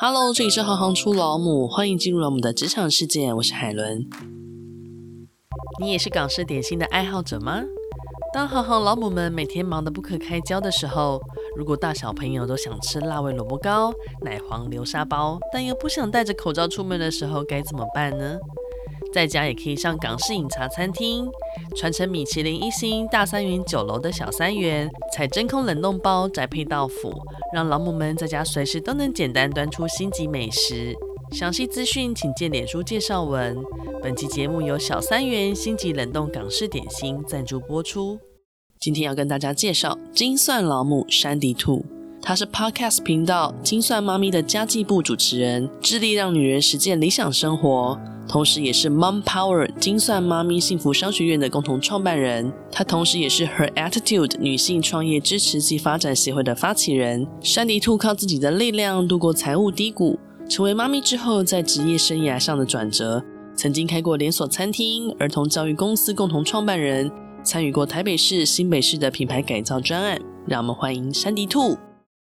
Hello，这里是行行出老母，欢迎进入我们的职场世界。我是海伦。你也是港式点心的爱好者吗？当行行老母们每天忙得不可开交的时候，如果大小朋友都想吃辣味萝卜糕、奶黄流沙包，但又不想戴着口罩出门的时候，该怎么办呢？在家也可以上港式饮茶餐厅，传承米其林一星大三元酒楼的小三元，采真空冷冻包宅配到府，让老母们在家随时都能简单端出星级美食。详细资讯请见脸书介绍文。本期节目由小三元星级冷冻港式点心赞助播出。今天要跟大家介绍精算老母珊迪兔，她是 Podcast 频道精算妈咪的家计部主持人，致力让女人实践理想生活。同时，也是 Mom Power 精算妈咪幸福商学院的共同创办人。她同时也是 Her Attitude 女性创业支持及发展协会的发起人。珊迪兔靠自己的力量度过财务低谷，成为妈咪之后在职业生涯上的转折。曾经开过连锁餐厅、儿童教育公司共同创办人，参与过台北市、新北市的品牌改造专案。让我们欢迎珊迪兔。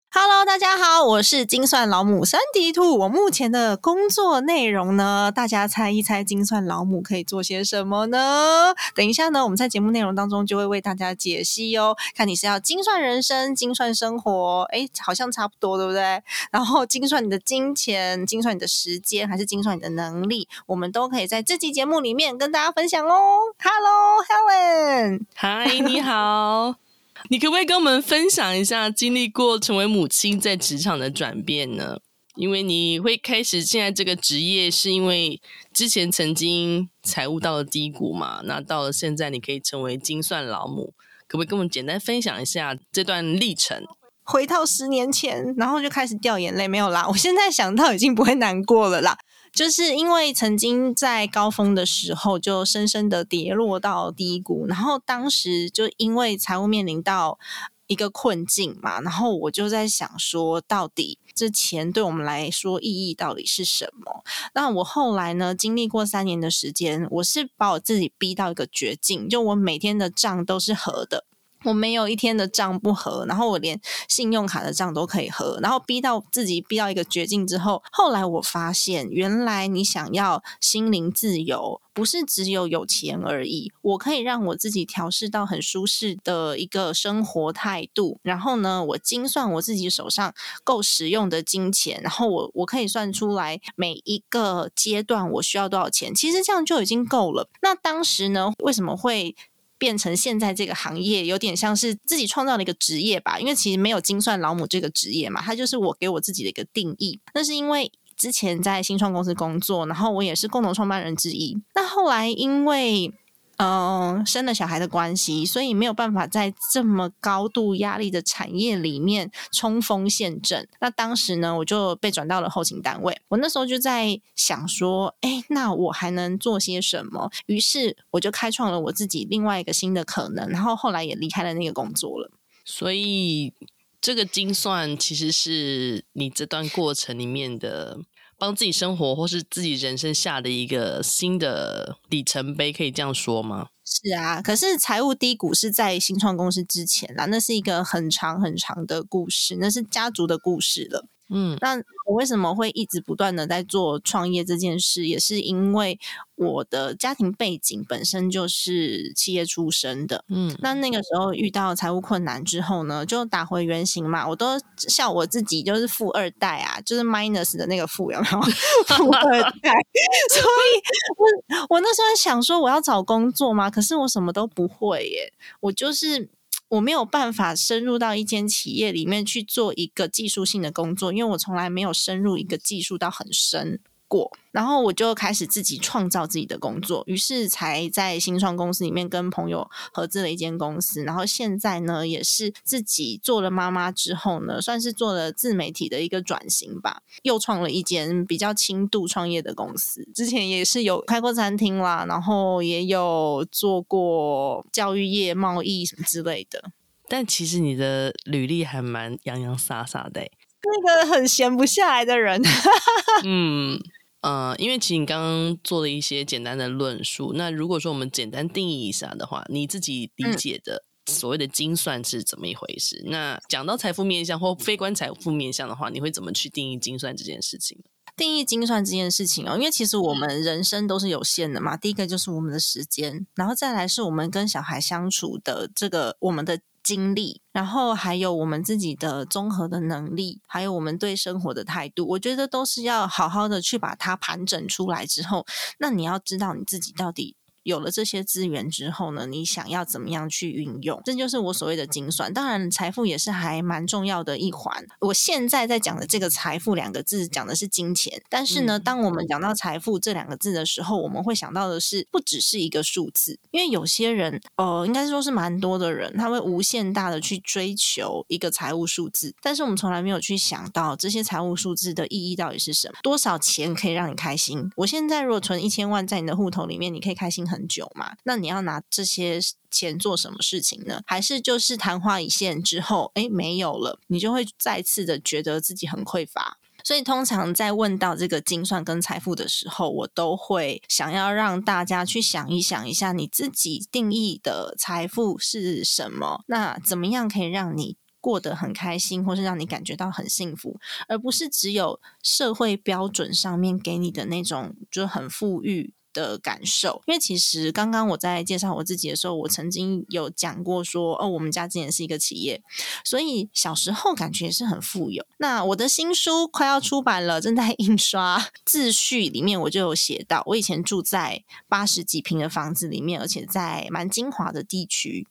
Hello，大家好，我是精算老母三迪兔。我目前的工作内容呢，大家猜一猜，精算老母可以做些什么呢？等一下呢，我们在节目内容当中就会为大家解析哦。看你是要精算人生、精算生活，诶，好像差不多，对不对？然后精算你的金钱、精算你的时间，还是精算你的能力，我们都可以在这期节目里面跟大家分享哦。Hello，Helen，嗨，你好。你可不可以跟我们分享一下经历过成为母亲在职场的转变呢？因为你会开始现在这个职业，是因为之前曾经财务到了低谷嘛？那到了现在，你可以成为精算老母，可不可以跟我们简单分享一下这段历程？回到十年前，然后就开始掉眼泪，没有啦。我现在想到已经不会难过了啦。就是因为曾经在高峰的时候就深深的跌落到低谷，然后当时就因为财务面临到一个困境嘛，然后我就在想说，到底这钱对我们来说意义到底是什么？那我后来呢，经历过三年的时间，我是把我自己逼到一个绝境，就我每天的账都是合的。我没有一天的账不合，然后我连信用卡的账都可以合，然后逼到自己逼到一个绝境之后，后来我发现，原来你想要心灵自由，不是只有有钱而已。我可以让我自己调试到很舒适的一个生活态度，然后呢，我精算我自己手上够使用的金钱，然后我我可以算出来每一个阶段我需要多少钱，其实这样就已经够了。那当时呢，为什么会？变成现在这个行业有点像是自己创造了一个职业吧，因为其实没有精算老母这个职业嘛，它就是我给我自己的一个定义。那是因为之前在新创公司工作，然后我也是共同创办人之一。那后来因为嗯，生了小孩的关系，所以没有办法在这么高度压力的产业里面冲锋陷阵。那当时呢，我就被转到了后勤单位。我那时候就在想说，哎，那我还能做些什么？于是我就开创了我自己另外一个新的可能。然后后来也离开了那个工作了。所以这个精算其实是你这段过程里面的。帮自己生活或是自己人生下的一个新的里程碑，可以这样说吗？是啊，可是财务低谷是在新创公司之前啦，那是一个很长很长的故事，那是家族的故事了。嗯，那我为什么会一直不断的在做创业这件事，也是因为我的家庭背景本身就是企业出身的。嗯，那那个时候遇到财务困难之后呢，就打回原形嘛。我都笑我自己就是富二代啊，就是 minus 的那个富，有没有？富二代。所以我我那时候想说我要找工作嘛，可是我什么都不会耶，我就是。我没有办法深入到一间企业里面去做一个技术性的工作，因为我从来没有深入一个技术到很深。过。然后我就开始自己创造自己的工作，于是才在新创公司里面跟朋友合资了一间公司。然后现在呢，也是自己做了妈妈之后呢，算是做了自媒体的一个转型吧，又创了一间比较轻度创业的公司。之前也是有开过餐厅啦，然后也有做过教育业、贸易什么之类的。但其实你的履历还蛮洋洋洒洒的，那个很闲不下来的人。嗯。呃，因为其实你刚刚做了一些简单的论述，那如果说我们简单定义一下的话，你自己理解的所谓的精算是怎么一回事？那讲到财富面向或非关财富面向的话，你会怎么去定义精算这件事情？定义精算这件事情哦，因为其实我们人生都是有限的嘛。第一个就是我们的时间，然后再来是我们跟小孩相处的这个我们的经历，然后还有我们自己的综合的能力，还有我们对生活的态度。我觉得都是要好好的去把它盘整出来之后，那你要知道你自己到底。有了这些资源之后呢，你想要怎么样去运用？这就是我所谓的精算。当然，财富也是还蛮重要的一环。我现在在讲的这个“财富”两个字，讲的是金钱。但是呢，当我们讲到“财富”这两个字的时候，我们会想到的是，不只是一个数字。因为有些人，呃，应该说是蛮多的人，他会无限大的去追求一个财务数字。但是我们从来没有去想到这些财务数字的意义到底是什么？多少钱可以让你开心？我现在如果存一千万在你的户头里面，你可以开心很很久嘛？那你要拿这些钱做什么事情呢？还是就是昙花一现之后，哎，没有了，你就会再次的觉得自己很匮乏。所以通常在问到这个精算跟财富的时候，我都会想要让大家去想一想一下，你自己定义的财富是什么？那怎么样可以让你过得很开心，或是让你感觉到很幸福，而不是只有社会标准上面给你的那种就很富裕的感受，因为其实刚刚我在介绍我自己的时候，我曾经有讲过说，哦，我们家之前是一个企业，所以小时候感觉也是很富有。那我的新书快要出版了，正在印刷，自序里面我就有写到，我以前住在八十几平的房子里面，而且在蛮精华的地区。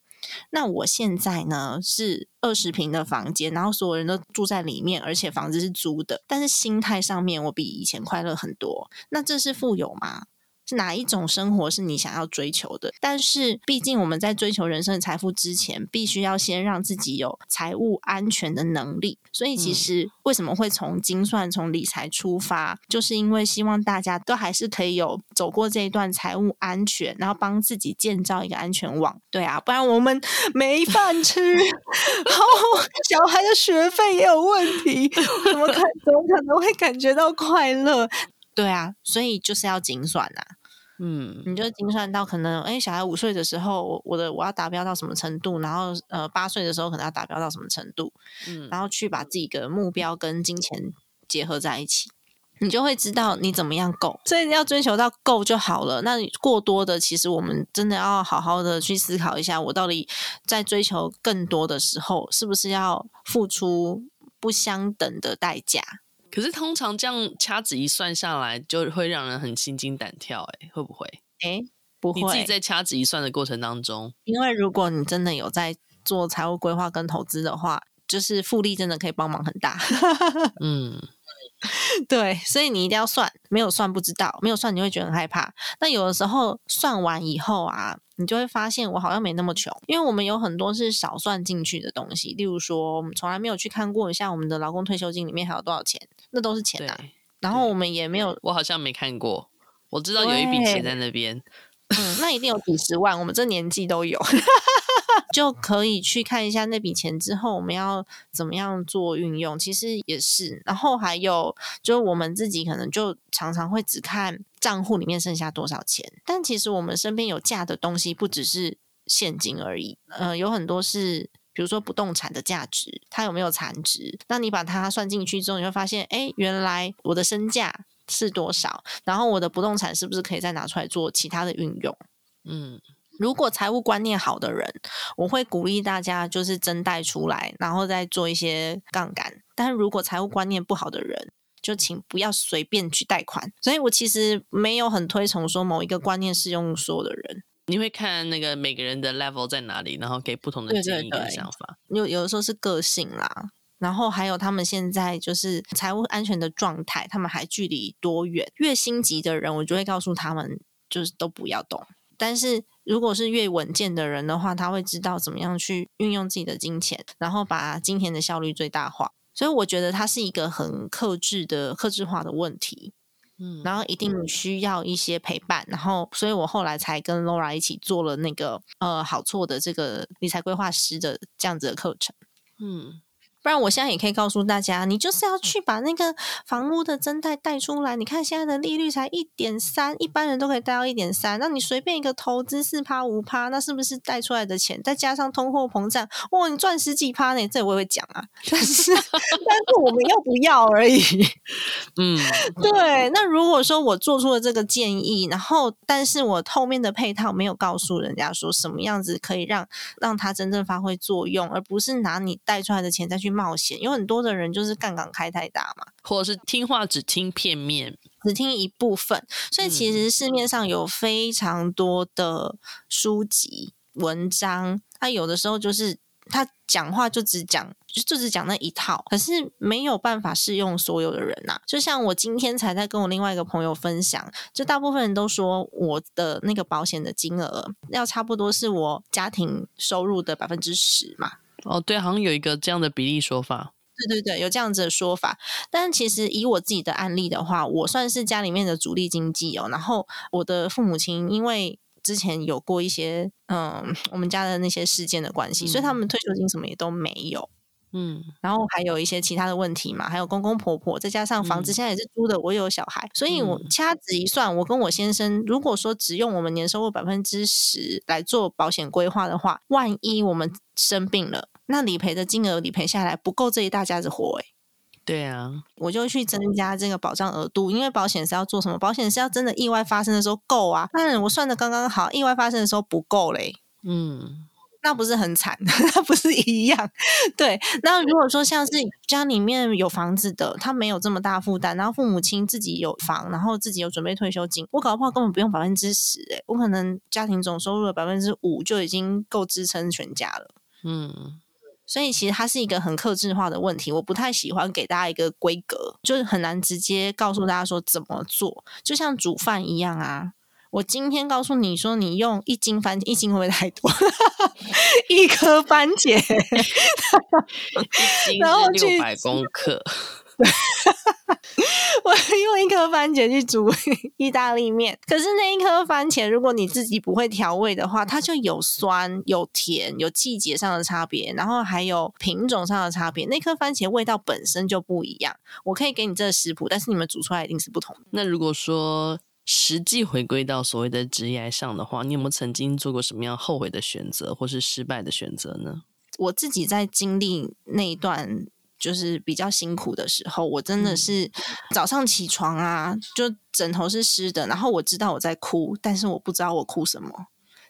那我现在呢是二十平的房间，然后所有人都住在里面，而且房子是租的，但是心态上面我比以前快乐很多。那这是富有吗？是哪一种生活是你想要追求的？但是毕竟我们在追求人生的财富之前，必须要先让自己有财务安全的能力。所以其实为什么会从精算、从理财出发，就是因为希望大家都还是可以有走过这一段财务安全，然后帮自己建造一个安全网。对啊，不然我们没饭吃，然后小孩的学费也有问题，怎么可怎么可能会感觉到快乐？对啊，所以就是要精算啊。嗯，你就精算到可能，哎，小孩五岁的时候，我的我要达标到什么程度，然后呃，八岁的时候可能要达标到什么程度，嗯，然后去把自己的目标跟金钱结合在一起，你就会知道你怎么样够。所以要追求到够就好了。那过多的，其实我们真的要好好的去思考一下，我到底在追求更多的时候，是不是要付出不相等的代价？可是通常这样掐指一算下来，就会让人很心惊胆跳，哎，会不会？哎，不会。你自己在掐指一算的过程当中，因为如果你真的有在做财务规划跟投资的话，就是复利真的可以帮忙很大。嗯。对，所以你一定要算，没有算不知道，没有算你会觉得很害怕。那有的时候算完以后啊，你就会发现我好像没那么穷，因为我们有很多是少算进去的东西，例如说我们从来没有去看过，像我们的劳工退休金里面还有多少钱，那都是钱啊。然后我们也没有，我好像没看过，我知道有一笔钱在那边，嗯，那一定有几十万，我们这年纪都有。就可以去看一下那笔钱之后我们要怎么样做运用，其实也是。然后还有，就是我们自己可能就常常会只看账户里面剩下多少钱，但其实我们身边有价的东西不只是现金而已，呃，有很多是，比如说不动产的价值，它有没有残值？那你把它算进去之后，你会发现，哎，原来我的身价是多少，然后我的不动产是不是可以再拿出来做其他的运用？嗯。如果财务观念好的人，我会鼓励大家就是真贷出来，然后再做一些杠杆。但是如果财务观念不好的人，就请不要随便去贷款。所以我其实没有很推崇说某一个观念适用所有的人。你会看那个每个人的 level 在哪里，然后给不同的建议跟想法。有有的时候是个性啦，然后还有他们现在就是财务安全的状态，他们还距离多远？越心急的人，我就会告诉他们，就是都不要动。但是如果是越稳健的人的话，他会知道怎么样去运用自己的金钱，然后把金钱的效率最大化。所以我觉得它是一个很克制的、克制化的问题。嗯，然后一定需要一些陪伴。然后，所以我后来才跟 Laura 一起做了那个呃好错的这个理财规划师的这样子的课程。嗯。不然我现在也可以告诉大家，你就是要去把那个房屋的增贷贷出来。你看现在的利率才一点三，一般人都可以贷到一点三，那你随便一个投资四趴五趴，那是不是贷出来的钱再加上通货膨胀，哇，你赚十几趴呢？这我也会讲啊，但是 但是我们要不要而已。嗯，对。那如果说我做出了这个建议，然后但是我后面的配套没有告诉人家说什么样子可以让让它真正发挥作用，而不是拿你贷出来的钱再去冒险，有很多的人就是杠杆开太大嘛，或者是听话只听片面，只听一部分。所以其实市面上有非常多的书籍、文章，他有的时候就是他讲话就只讲，就就只讲那一套，可是没有办法适用所有的人呐。就像我今天才在跟我另外一个朋友分享，就大部分人都说我的那个保险的金额要差不多是我家庭收入的百分之十嘛。哦，对，好像有一个这样的比例说法。对对对，有这样子的说法。但其实以我自己的案例的话，我算是家里面的主力经济哦。然后我的父母亲因为之前有过一些嗯，我们家的那些事件的关系，嗯、所以他们退休金什么也都没有。嗯，然后还有一些其他的问题嘛，还有公公婆婆，再加上房子现在也是租的，我有小孩，嗯、所以我掐指一算，我跟我先生如果说只用我们年收入百分之十来做保险规划的话，万一我们生病了，那理赔的金额理赔下来不够这一大家子活诶。对啊，我就去增加这个保障额度，因为保险是要做什么？保险是要真的意外发生的时候够啊，但我算的刚刚好，意外发生的时候不够嘞。嗯。那不是很惨，那不是一样？对。那如果说像是家里面有房子的，他没有这么大负担，然后父母亲自己有房，然后自己有准备退休金，我搞不好根本不用百分之十，诶，我可能家庭总收入的百分之五就已经够支撑全家了。嗯，所以其实它是一个很克制化的问题，我不太喜欢给大家一个规格，就是很难直接告诉大家说怎么做，就像煮饭一样啊。我今天告诉你说，你用一斤番茄，一斤会不会太多？一颗番茄，然后六百公克。我用一颗番茄去煮意大利面，可是那一颗番茄，如果你自己不会调味的话，它就有酸、有甜、有季节上的差别，然后还有品种上的差别。那颗番茄味道本身就不一样。我可以给你这个食谱，但是你们煮出来一定是不同的。那如果说，实际回归到所谓的职业上的话，你有没有曾经做过什么样后悔的选择，或是失败的选择呢？我自己在经历那一段就是比较辛苦的时候，我真的是早上起床啊，就枕头是湿的，然后我知道我在哭，但是我不知道我哭什么，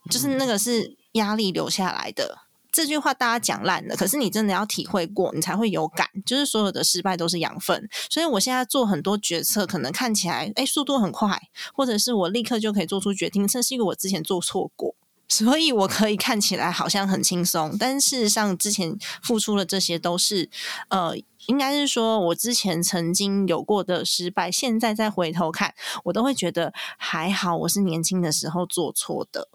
就是那个是压力留下来的。这句话大家讲烂了，可是你真的要体会过，你才会有感。就是所有的失败都是养分，所以我现在做很多决策，可能看起来哎速度很快，或者是我立刻就可以做出决定，这是因为我之前做错过，所以我可以看起来好像很轻松，但事实上之前付出的这些都是呃，应该是说我之前曾经有过的失败，现在再回头看，我都会觉得还好，我是年轻的时候做错的。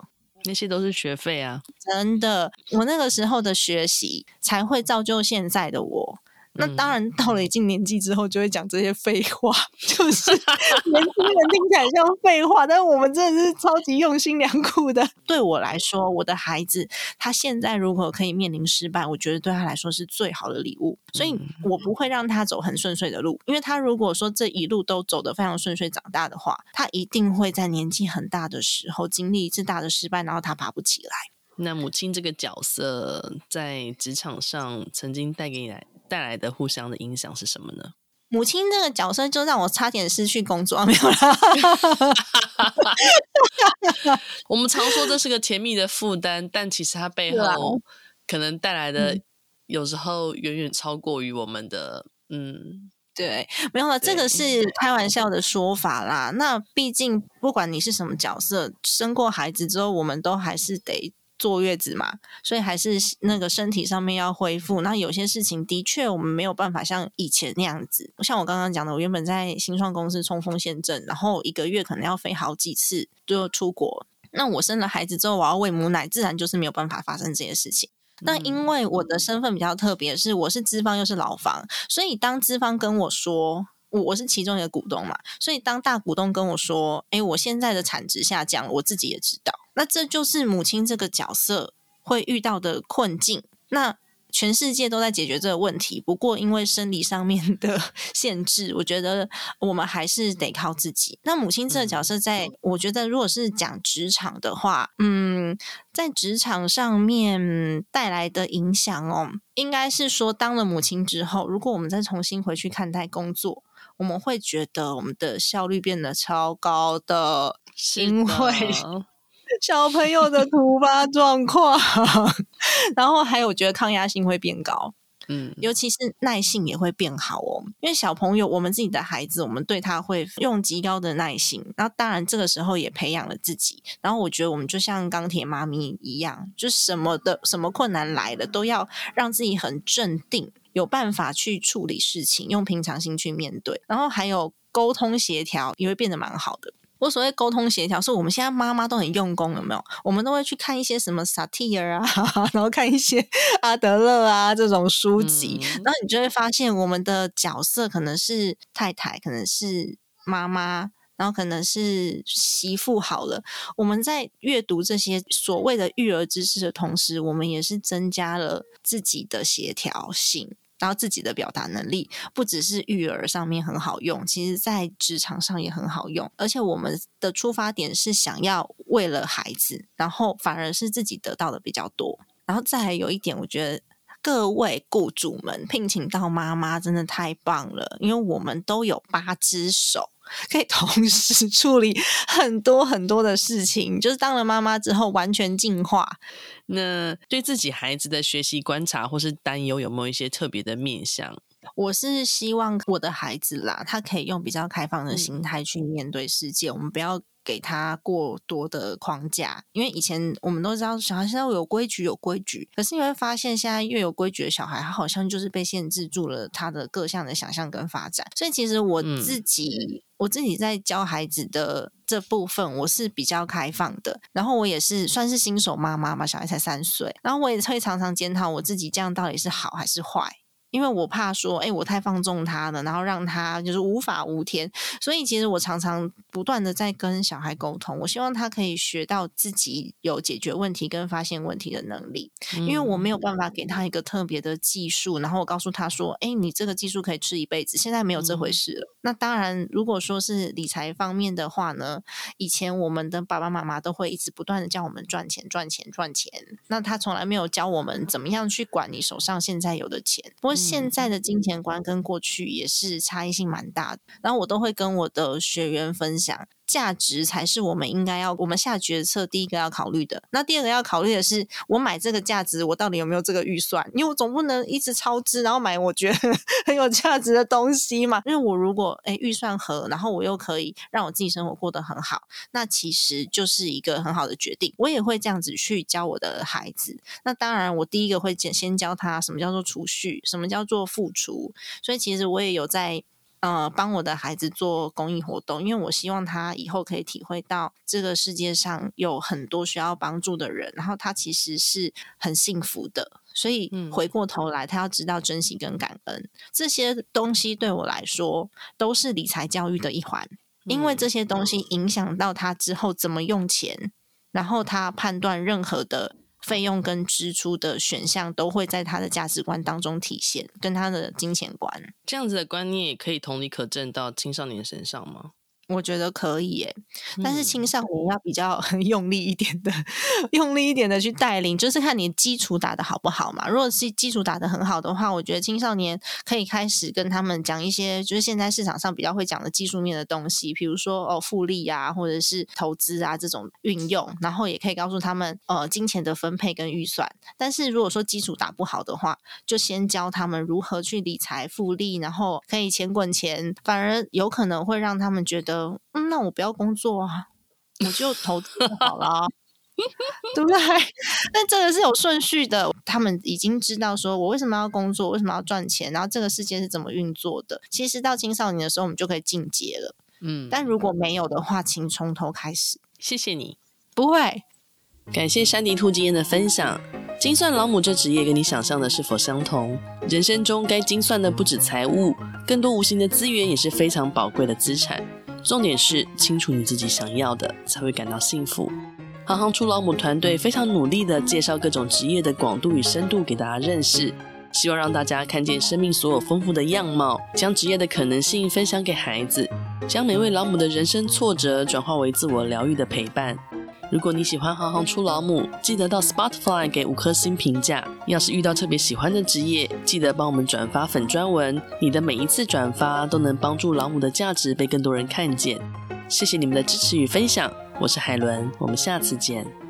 那些都是学费啊！真的，我那个时候的学习才会造就现在的我。那当然，到了一定年纪之后，就会讲这些废话，就是年轻人听起来像废话，但是我们真的是超级用心良苦的。对我来说，我的孩子他现在如果可以面临失败，我觉得对他来说是最好的礼物。所以我不会让他走很顺遂的路，因为他如果说这一路都走得非常顺遂长大的话，他一定会在年纪很大的时候经历一次大的失败，然后他爬不起来。那母亲这个角色在职场上曾经带给你来。带来的互相的影响是什么呢？母亲这个角色就让我差点失去工作，没有啦。我们常说这是个甜蜜的负担，但其实它背后可能带来的有时候远远超过于我们的。嗯，对，没有了，这个是开玩笑的说法啦。那毕竟不管你是什么角色，生过孩子之后，我们都还是得。坐月子嘛，所以还是那个身体上面要恢复。那有些事情的确我们没有办法像以前那样子。像我刚刚讲的，我原本在新创公司冲锋陷阵，然后一个月可能要飞好几次就出国。那我生了孩子之后，我要喂母奶，自然就是没有办法发生这些事情。那因为我的身份比较特别，是我是资方又是劳方，所以当资方跟我说。我我是其中一个股东嘛，所以当大股东跟我说：“诶，我现在的产值下降，我自己也知道。那这就是母亲这个角色会遇到的困境。那全世界都在解决这个问题，不过因为生理上面的 限制，我觉得我们还是得靠自己。那母亲这个角色在，在我觉得如果是讲职场的话，嗯，在职场上面带来的影响哦，应该是说当了母亲之后，如果我们再重新回去看待工作，我们会觉得我们的效率变得超高的，因为 小朋友的突发状况，然后还有我觉得抗压性会变高，嗯，尤其是耐性也会变好哦。因为小朋友，我们自己的孩子，我们对他会用极高的耐心，然后当然这个时候也培养了自己。然后我觉得我们就像钢铁妈咪一样，就什么的什么困难来了，都要让自己很镇定，有办法去处理事情，用平常心去面对。然后还有沟通协调也会变得蛮好的。我所谓沟通协调，是我们现在妈妈都很用功，有没有？我们都会去看一些什么萨提尔啊，然后看一些阿德勒啊这种书籍，嗯、然后你就会发现，我们的角色可能是太太，可能是妈妈，然后可能是媳妇。好了，我们在阅读这些所谓的育儿知识的同时，我们也是增加了自己的协调性。然后自己的表达能力不只是育儿上面很好用，其实在职场上也很好用。而且我们的出发点是想要为了孩子，然后反而是自己得到的比较多。然后再有一点，我觉得各位雇主们聘请到妈妈真的太棒了，因为我们都有八只手。可以同时处理很多很多的事情，就是当了妈妈之后完全进化。那对自己孩子的学习观察或是担忧，有没有一些特别的面向？我是希望我的孩子啦，他可以用比较开放的心态去面对世界。嗯、我们不要给他过多的框架，因为以前我们都知道小孩现在有规矩有规矩，可是你会发现现在越有规矩的小孩，他好像就是被限制住了他的各项的想象跟发展。所以其实我自己。嗯我自己在教孩子的这部分，我是比较开放的。然后我也是算是新手妈妈嘛，小孩才三岁，然后我也会常常检讨我自己，这样到底是好还是坏。因为我怕说，哎，我太放纵他了，然后让他就是无法无天。所以其实我常常不断的在跟小孩沟通，我希望他可以学到自己有解决问题跟发现问题的能力。因为我没有办法给他一个特别的技术，然后我告诉他说，哎，你这个技术可以吃一辈子。现在没有这回事了。那当然，如果说是理财方面的话呢，以前我们的爸爸妈妈都会一直不断的叫我们赚钱、赚钱、赚钱。那他从来没有教我们怎么样去管你手上现在有的钱。不过现在的金钱观跟过去也是差异性蛮大的，然后我都会跟我的学员分享。价值才是我们应该要我们下决策第一个要考虑的。那第二个要考虑的是，我买这个价值，我到底有没有这个预算？因为我总不能一直超支，然后买我觉得 很有价值的东西嘛。因为我如果诶预算合，然后我又可以让我自己生活过得很好，那其实就是一个很好的决定。我也会这样子去教我的孩子。那当然，我第一个会先先教他什么叫做储蓄，什么叫做付出。所以其实我也有在。呃，帮我的孩子做公益活动，因为我希望他以后可以体会到这个世界上有很多需要帮助的人，然后他其实是很幸福的。所以回过头来，他要知道珍惜跟感恩这些东西，对我来说都是理财教育的一环，因为这些东西影响到他之后怎么用钱，然后他判断任何的。费用跟支出的选项都会在他的价值观当中体现，跟他的金钱观。这样子的观念也可以同理可证到青少年身上吗？我觉得可以耶，但是青少年要比较 用力一点的，嗯、用力一点的去带领，就是看你基础打得好不好嘛。如果是基础打得很好的话，我觉得青少年可以开始跟他们讲一些，就是现在市场上比较会讲的技术面的东西，比如说哦复利啊，或者是投资啊这种运用，然后也可以告诉他们呃金钱的分配跟预算。但是如果说基础打不好的话，就先教他们如何去理财复利，然后可以钱滚钱，反而有可能会让他们觉得。嗯，那我不要工作啊，我就投资好了，对不对？但这个是有顺序的，他们已经知道说我为什么要工作，为什么要赚钱，然后这个世界是怎么运作的。其实到青少年的时候，我们就可以进阶了。嗯，但如果没有的话，请从头开始。谢谢你，不会。感谢山迪兔今天的分享。精算老母这职业跟你想象的是否相同？人生中该精算的不止财务，更多无形的资源也是非常宝贵的资产。重点是清楚你自己想要的，才会感到幸福。行行出老母团队非常努力地介绍各种职业的广度与深度给大家认识，希望让大家看见生命所有丰富的样貌，将职业的可能性分享给孩子，将每位老母的人生挫折转化为自我疗愈的陪伴。如果你喜欢行行出老母，记得到 Spotify 给五颗星评价。要是遇到特别喜欢的职业，记得帮我们转发粉专文。你的每一次转发都能帮助老母的价值被更多人看见。谢谢你们的支持与分享，我是海伦，我们下次见。